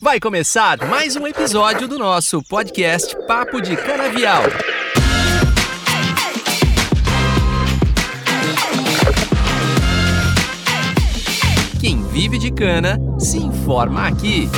Vai começar mais um episódio do nosso podcast Papo de Canavial. Quem vive de cana se informa aqui.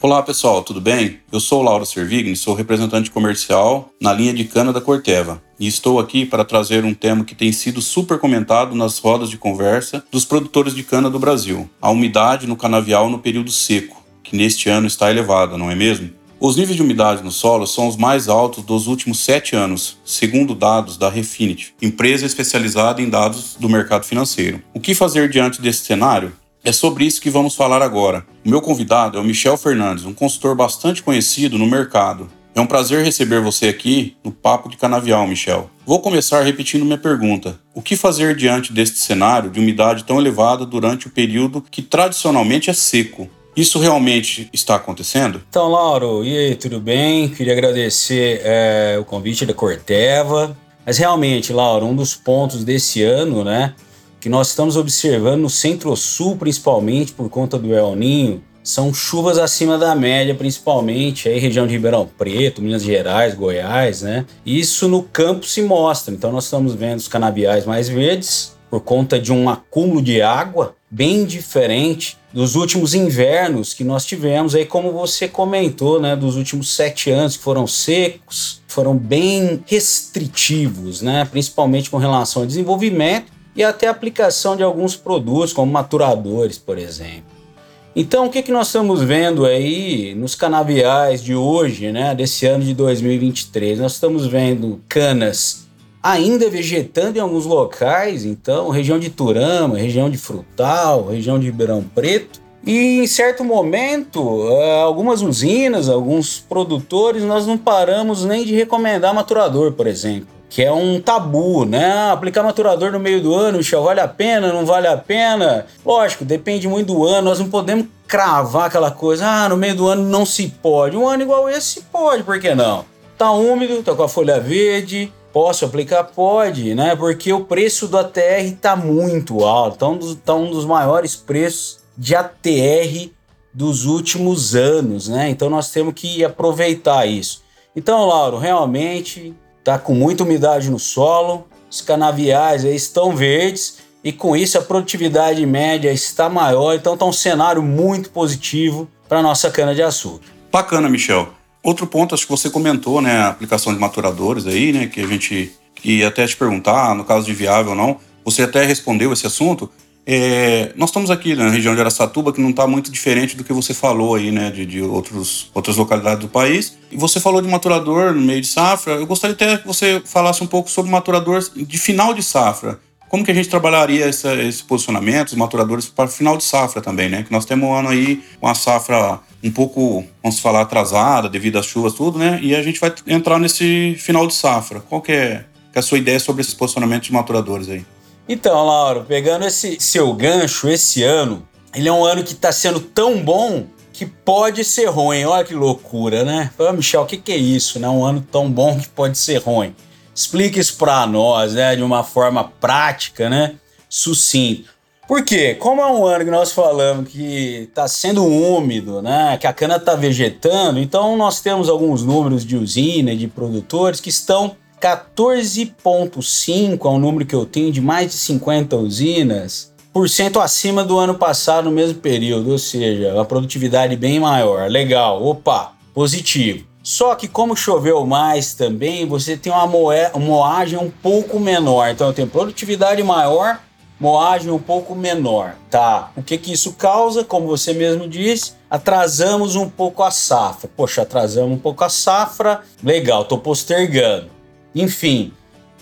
Olá pessoal, tudo bem? Eu sou Lauro Servigni, sou representante comercial na linha de cana da Corteva e estou aqui para trazer um tema que tem sido super comentado nas rodas de conversa dos produtores de cana do Brasil: a umidade no canavial no período seco que neste ano está elevada, não é mesmo? Os níveis de umidade no solo são os mais altos dos últimos sete anos, segundo dados da Refinity, empresa especializada em dados do mercado financeiro. O que fazer diante desse cenário? É sobre isso que vamos falar agora. O meu convidado é o Michel Fernandes, um consultor bastante conhecido no mercado. É um prazer receber você aqui no Papo de Canavial, Michel. Vou começar repetindo minha pergunta: o que fazer diante deste cenário de umidade tão elevada durante o período que tradicionalmente é seco? Isso realmente está acontecendo? Então, Lauro, e aí, tudo bem? Queria agradecer é, o convite da Corteva. Mas realmente, Lauro, um dos pontos desse ano, né, que nós estamos observando no Centro-Sul, principalmente por conta do El Ninho, são chuvas acima da média, principalmente aí região de Ribeirão Preto, Minas Gerais, Goiás, né? Isso no campo se mostra. Então nós estamos vendo os canaviais mais verdes por conta de um acúmulo de água bem diferente dos últimos invernos que nós tivemos, aí como você comentou, né, dos últimos sete anos que foram secos, foram bem restritivos, né, principalmente com relação ao desenvolvimento e até aplicação de alguns produtos, como maturadores, por exemplo. Então, o que, que nós estamos vendo aí nos canaviais de hoje, né, desse ano de 2023? Nós estamos vendo canas ainda vegetando em alguns locais, então, região de Turama, região de Frutal, região de Ribeirão Preto. E em certo momento, eh, algumas usinas, alguns produtores, nós não paramos nem de recomendar maturador, por exemplo. Que é um tabu, né? Aplicar maturador no meio do ano, Michel, vale a pena, não vale a pena? Lógico, depende muito do ano, nós não podemos cravar aquela coisa, ah, no meio do ano não se pode. Um ano igual esse pode, por que não? Tá úmido, tá com a folha verde, Posso aplicar? Pode, né? Porque o preço do ATR está muito alto. Está um, tá um dos maiores preços de ATR dos últimos anos, né? Então nós temos que aproveitar isso. Então, Lauro, realmente está com muita umidade no solo, os canaviais aí estão verdes e com isso a produtividade média está maior, então está um cenário muito positivo para nossa cana de açúcar. Bacana, Michel. Outro ponto, acho que você comentou, né, a aplicação de maturadores aí, né, que a gente que até te perguntar, no caso de viável ou não, você até respondeu esse assunto. É, nós estamos aqui na região de Aracatuba, que não está muito diferente do que você falou aí, né, de, de outros, outras localidades do país. E você falou de maturador no meio de safra. Eu gostaria até que você falasse um pouco sobre maturador de final de safra. Como que a gente trabalharia essa, esse posicionamento, os maturadores para final de safra também, né? Que nós temos um ano aí, uma safra um pouco, vamos falar, atrasada devido às chuvas, tudo, né? E a gente vai entrar nesse final de safra. Qual que é, que é a sua ideia sobre esse posicionamento de maturadores aí? Então, Lauro, pegando esse seu gancho, esse ano, ele é um ano que está sendo tão bom que pode ser ruim. Olha que loucura, né? Ô, Michel, o que, que é isso, né? Um ano tão bom que pode ser ruim. Explique isso para nós, né? De uma forma prática, né? Por quê? Como é um ano que nós falamos que está sendo úmido, né, que a cana está vegetando, então nós temos alguns números de usina e de produtores que estão 14,5 é um número que eu tenho de mais de 50 usinas, por cento acima do ano passado no mesmo período, ou seja, a produtividade bem maior. Legal, opa, positivo. Só que como choveu mais também, você tem uma moagem um pouco menor. Então tenho produtividade maior, moagem um pouco menor, tá? O que que isso causa? Como você mesmo disse, atrasamos um pouco a safra. Poxa, atrasamos um pouco a safra, legal, tô postergando. Enfim,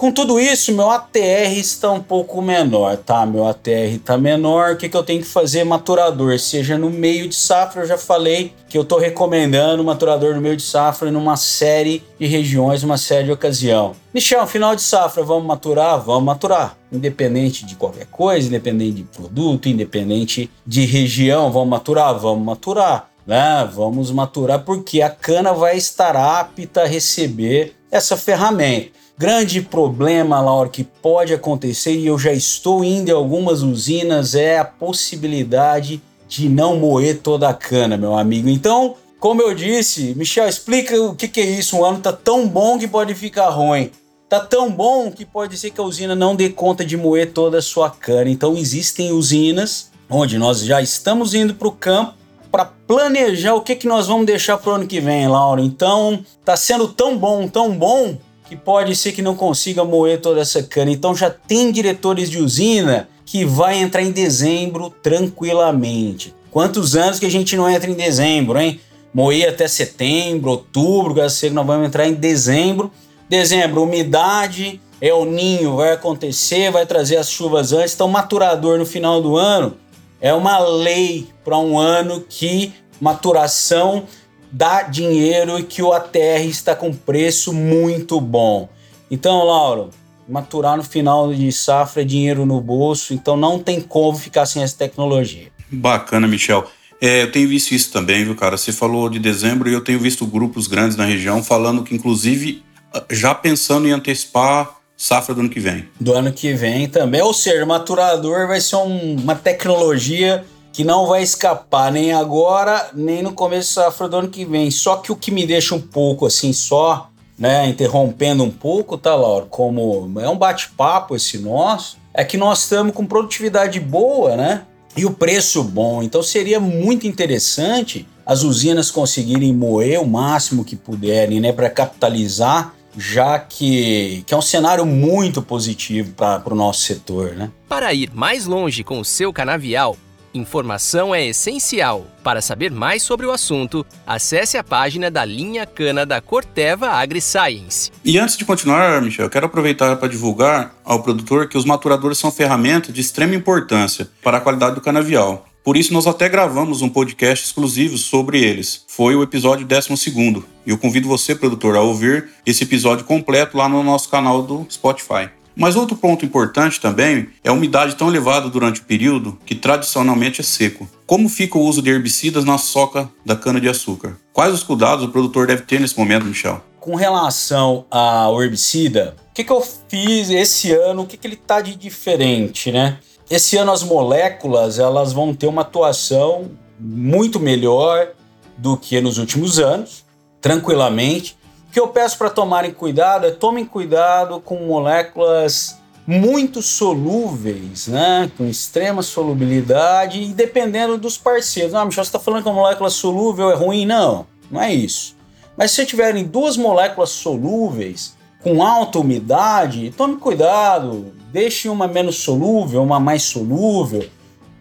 com tudo isso, meu ATR está um pouco menor, tá? Meu ATR está menor. O que, que eu tenho que fazer? Maturador, seja no meio de safra. Eu já falei que eu estou recomendando maturador no meio de safra numa série de regiões, uma série de ocasião. Michel, final de safra, vamos maturar? Vamos maturar. Independente de qualquer coisa, independente de produto, independente de região, vamos maturar? Vamos maturar. Né? Vamos maturar porque a cana vai estar apta a receber essa ferramenta. Grande problema, Laura, que pode acontecer, e eu já estou indo em algumas usinas, é a possibilidade de não moer toda a cana, meu amigo. Então, como eu disse, Michel, explica o que, que é isso. Um ano tá tão bom que pode ficar ruim. Tá tão bom que pode ser que a usina não dê conta de moer toda a sua cana. Então, existem usinas onde nós já estamos indo para o campo para planejar o que, que nós vamos deixar para o ano que vem, Laura. Então, tá sendo tão bom, tão bom, que pode ser que não consiga moer toda essa cana. Então, já tem diretores de usina que vai entrar em dezembro tranquilamente. Quantos anos que a gente não entra em dezembro, hein? Moer até setembro, outubro, que nós vamos entrar em dezembro. Dezembro, umidade, é o ninho, vai acontecer, vai trazer as chuvas antes. Então, maturador no final do ano é uma lei para um ano que maturação dá dinheiro e que o ATR está com preço muito bom. Então, Lauro, maturar no final de safra é dinheiro no bolso, então não tem como ficar sem essa tecnologia. Bacana, Michel. É, eu tenho visto isso também, viu, cara? Você falou de dezembro e eu tenho visto grupos grandes na região falando que, inclusive, já pensando em antecipar safra do ano que vem. Do ano que vem também. Ou seja, o maturador vai ser um, uma tecnologia que não vai escapar nem agora, nem no começo da safra do ano que vem. Só que o que me deixa um pouco assim, só, né, interrompendo um pouco, tá, Laura? Como é um bate-papo esse nosso, é que nós estamos com produtividade boa, né? E o preço bom. Então seria muito interessante as usinas conseguirem moer o máximo que puderem, né, para capitalizar já que, que é um cenário muito positivo para o nosso setor. Né? Para ir mais longe com o seu canavial, informação é essencial. Para saber mais sobre o assunto, acesse a página da linha cana da Corteva AgriScience. E antes de continuar, Michel, eu quero aproveitar para divulgar ao produtor que os maturadores são ferramentas de extrema importância para a qualidade do canavial. Por isso, nós até gravamos um podcast exclusivo sobre eles. Foi o episódio 12. E eu convido você, produtor, a ouvir esse episódio completo lá no nosso canal do Spotify. Mas outro ponto importante também é a umidade tão elevada durante o período que tradicionalmente é seco. Como fica o uso de herbicidas na soca da cana-de-açúcar? Quais os cuidados o produtor deve ter nesse momento, Michel? Com relação ao herbicida, o que, que eu fiz esse ano? O que, que ele está de diferente, né? Esse ano as moléculas elas vão ter uma atuação muito melhor do que nos últimos anos, tranquilamente. O que eu peço para tomarem cuidado é tomem cuidado com moléculas muito solúveis, né? com extrema solubilidade e dependendo dos parceiros. Ah, Michel, você está falando que a molécula solúvel é ruim? Não, não é isso. Mas se tiverem duas moléculas solúveis com alta umidade, tome cuidado, deixe uma menos solúvel, uma mais solúvel.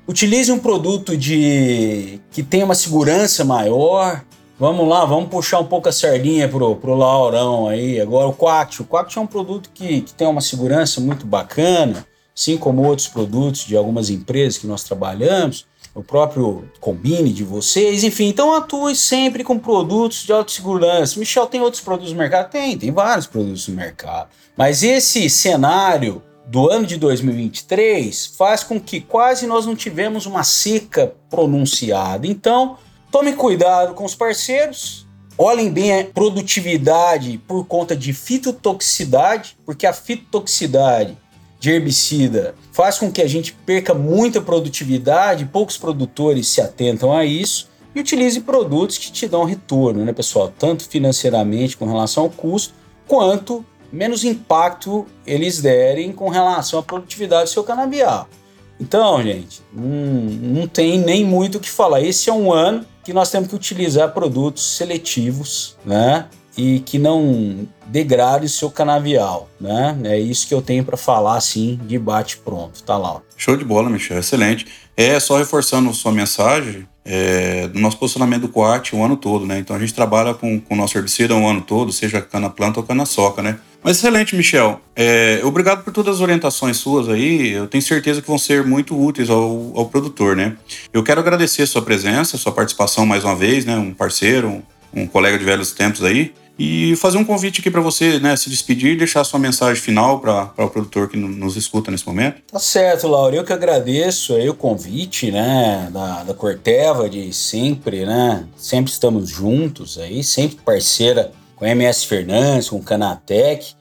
Utilize um produto de que tenha uma segurança maior. Vamos lá, vamos puxar um pouco a sardinha pro, pro Laurão aí. Agora o Quact. O Quact é um produto que, que tem uma segurança muito bacana, assim como outros produtos de algumas empresas que nós trabalhamos o próprio Combine de vocês, enfim, então atue sempre com produtos de autossegurança. Michel, tem outros produtos no mercado? Tem, tem vários produtos no mercado. Mas esse cenário do ano de 2023 faz com que quase nós não tivemos uma seca pronunciada. Então, tome cuidado com os parceiros, olhem bem a produtividade por conta de fitotoxicidade, porque a fitotoxicidade de herbicida faz com que a gente perca muita produtividade, poucos produtores se atentam a isso e utilize produtos que te dão retorno, né, pessoal? Tanto financeiramente com relação ao custo, quanto menos impacto eles derem com relação à produtividade do seu canabial. Então, gente, não, não tem nem muito o que falar. Esse é um ano que nós temos que utilizar produtos seletivos, né? e que não degrade o seu canavial, né? É isso que eu tenho para falar assim de bate pronto, tá lá. Show de bola, Michel, excelente. É só reforçando sua mensagem é, do nosso posicionamento do Coat o ano todo, né? Então a gente trabalha com o nosso herbicida o ano todo, seja cana planta ou cana soca, né? Mas excelente, Michel. É, obrigado por todas as orientações suas aí. Eu tenho certeza que vão ser muito úteis ao, ao produtor, né? Eu quero agradecer sua presença, sua participação mais uma vez, né? Um parceiro, um, um colega de velhos tempos aí e fazer um convite aqui para você, né, se despedir e deixar sua mensagem final para o produtor que nos escuta nesse momento. Tá certo, Laura. Eu que agradeço aí o convite, né, da, da Corteva de sempre, né, sempre estamos juntos aí, sempre parceira com a MS Fernandes, com o Canatec.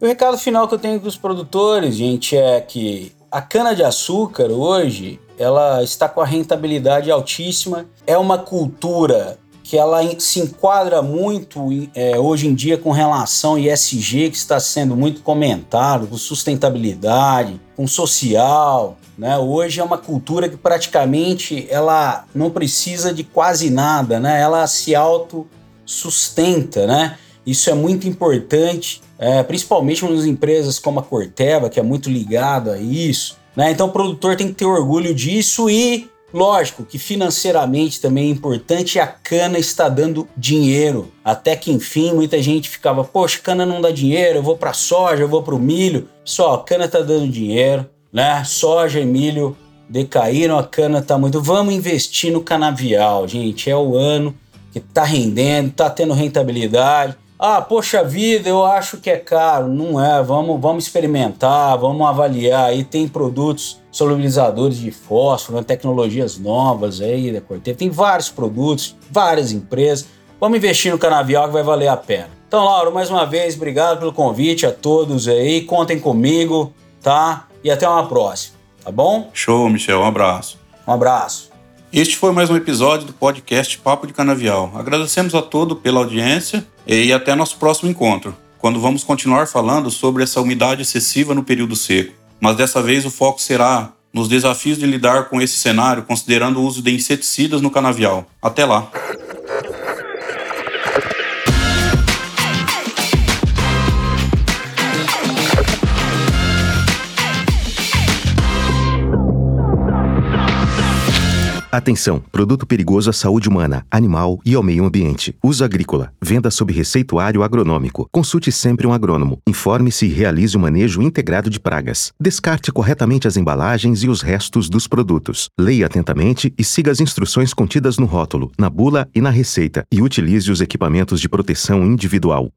O recado final que eu tenho para os produtores, gente, é que a cana de açúcar hoje ela está com a rentabilidade altíssima. É uma cultura que ela se enquadra muito é, hoje em dia com relação ao ISG, que está sendo muito comentado, com sustentabilidade, com social. Né? Hoje é uma cultura que praticamente ela não precisa de quase nada, né? ela se autossustenta. Né? Isso é muito importante, é, principalmente nas empresas como a Corteva, que é muito ligado a isso. Né? Então o produtor tem que ter orgulho disso e Lógico que financeiramente também é importante e a cana está dando dinheiro. Até que enfim, muita gente ficava, poxa, cana não dá dinheiro, eu vou para soja, eu vou para o milho. Pessoal, cana está dando dinheiro, né? Soja e milho decaíram, a cana está muito. Vamos investir no canavial, gente. É o ano que está rendendo, está tendo rentabilidade. Ah, poxa vida, eu acho que é caro. Não é, vamos, vamos experimentar, vamos avaliar. Aí tem produtos solubilizadores de fósforo, né, tecnologias novas aí da Corteva. Tem vários produtos, várias empresas. Vamos investir no canavial que vai valer a pena. Então, Lauro, mais uma vez, obrigado pelo convite a todos aí. Contem comigo, tá? E até uma próxima, tá bom? Show, Michel. Um abraço. Um abraço. Este foi mais um episódio do podcast Papo de Canavial. Agradecemos a todos pela audiência e até nosso próximo encontro, quando vamos continuar falando sobre essa umidade excessiva no período seco. Mas dessa vez o foco será nos desafios de lidar com esse cenário, considerando o uso de inseticidas no canavial. Até lá! Atenção! Produto perigoso à saúde humana, animal e ao meio ambiente. Uso agrícola. Venda sob receituário agronômico. Consulte sempre um agrônomo. Informe-se e realize o um manejo integrado de pragas. Descarte corretamente as embalagens e os restos dos produtos. Leia atentamente e siga as instruções contidas no rótulo, na bula e na receita. E utilize os equipamentos de proteção individual.